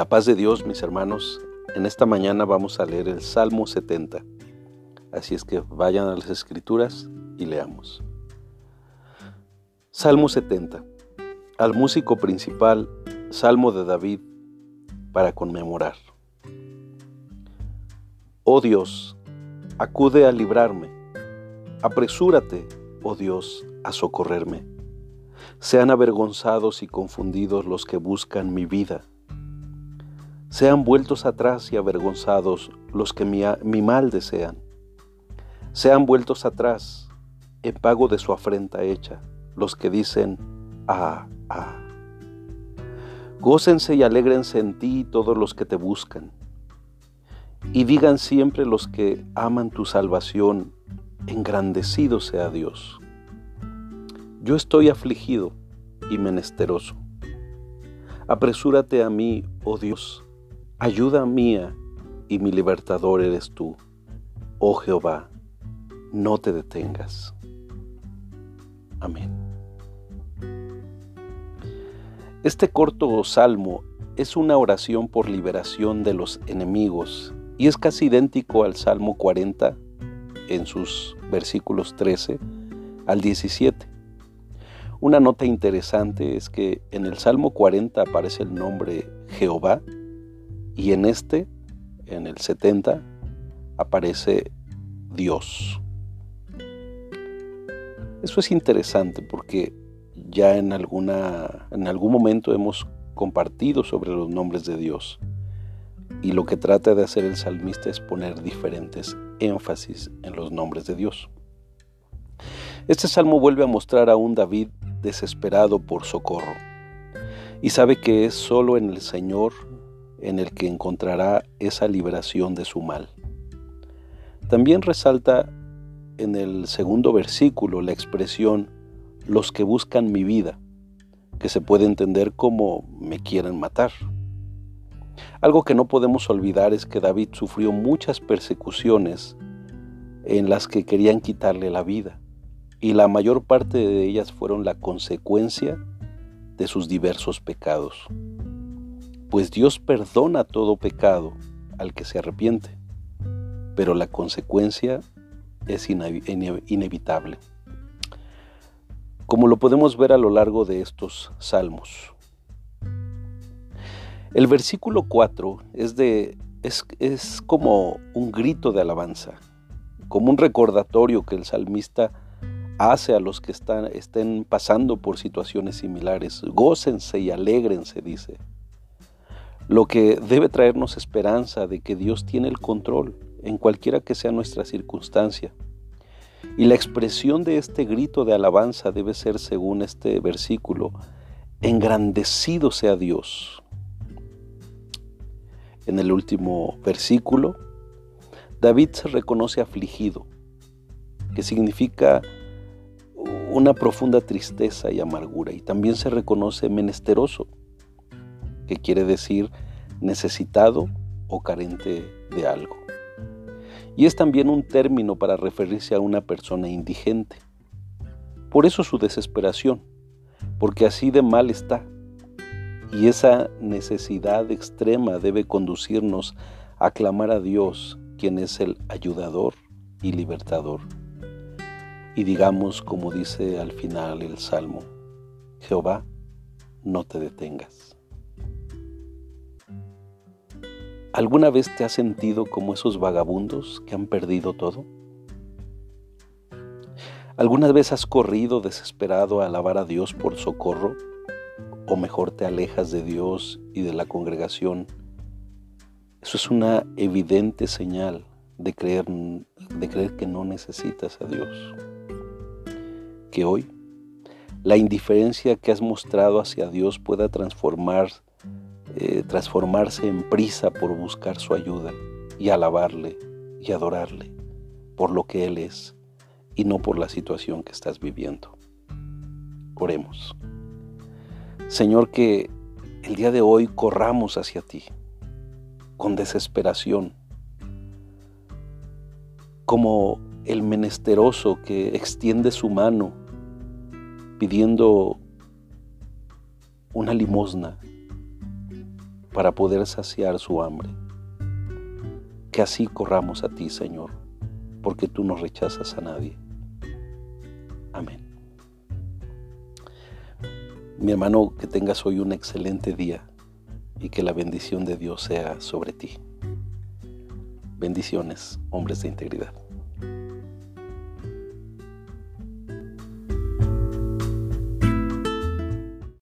La paz de Dios, mis hermanos, en esta mañana vamos a leer el Salmo 70. Así es que vayan a las escrituras y leamos. Salmo 70. Al músico principal, Salmo de David, para conmemorar. Oh Dios, acude a librarme. Apresúrate, oh Dios, a socorrerme. Sean avergonzados y confundidos los que buscan mi vida sean vueltos atrás y avergonzados los que mi, mal desean. Sean vueltos atrás en pago de su afrenta hecha los que dicen, ah, ah. Gócense y alégrense en ti todos los que te buscan. Y digan siempre los que aman tu salvación, engrandecido sea Dios. Yo estoy afligido y menesteroso. Apresúrate a mí, oh Dios Ayuda mía y mi libertador eres tú. Oh Jehová, no te detengas. Amén. Este corto salmo es una oración por liberación de los enemigos y es casi idéntico al Salmo 40 en sus versículos 13 al 17. Una nota interesante es que en el Salmo 40 aparece el nombre Jehová y en este, en el 70, aparece Dios. Eso es interesante porque ya en, alguna, en algún momento hemos compartido sobre los nombres de Dios. Y lo que trata de hacer el salmista es poner diferentes énfasis en los nombres de Dios. Este salmo vuelve a mostrar a un David desesperado por socorro y sabe que es solo en el Señor en el que encontrará esa liberación de su mal. También resalta en el segundo versículo la expresión los que buscan mi vida, que se puede entender como me quieren matar. Algo que no podemos olvidar es que David sufrió muchas persecuciones en las que querían quitarle la vida, y la mayor parte de ellas fueron la consecuencia de sus diversos pecados pues Dios perdona todo pecado al que se arrepiente, pero la consecuencia es inevitable. Como lo podemos ver a lo largo de estos salmos. El versículo 4 es, de, es, es como un grito de alabanza, como un recordatorio que el salmista hace a los que están, estén pasando por situaciones similares. Gócense y alégrense, dice lo que debe traernos esperanza de que Dios tiene el control en cualquiera que sea nuestra circunstancia. Y la expresión de este grito de alabanza debe ser, según este versículo, engrandecido sea Dios. En el último versículo, David se reconoce afligido, que significa una profunda tristeza y amargura, y también se reconoce menesteroso, que quiere decir necesitado o carente de algo. Y es también un término para referirse a una persona indigente. Por eso su desesperación, porque así de mal está. Y esa necesidad extrema debe conducirnos a clamar a Dios, quien es el ayudador y libertador. Y digamos como dice al final el Salmo, Jehová, no te detengas. ¿Alguna vez te has sentido como esos vagabundos que han perdido todo? ¿Alguna vez has corrido desesperado a alabar a Dios por socorro? ¿O mejor te alejas de Dios y de la congregación? Eso es una evidente señal de creer, de creer que no necesitas a Dios. Que hoy la indiferencia que has mostrado hacia Dios pueda transformar eh, transformarse en prisa por buscar su ayuda y alabarle y adorarle por lo que Él es y no por la situación que estás viviendo. Oremos. Señor, que el día de hoy corramos hacia ti con desesperación, como el menesteroso que extiende su mano pidiendo una limosna para poder saciar su hambre. Que así corramos a ti, Señor, porque tú no rechazas a nadie. Amén. Mi hermano, que tengas hoy un excelente día y que la bendición de Dios sea sobre ti. Bendiciones, hombres de integridad.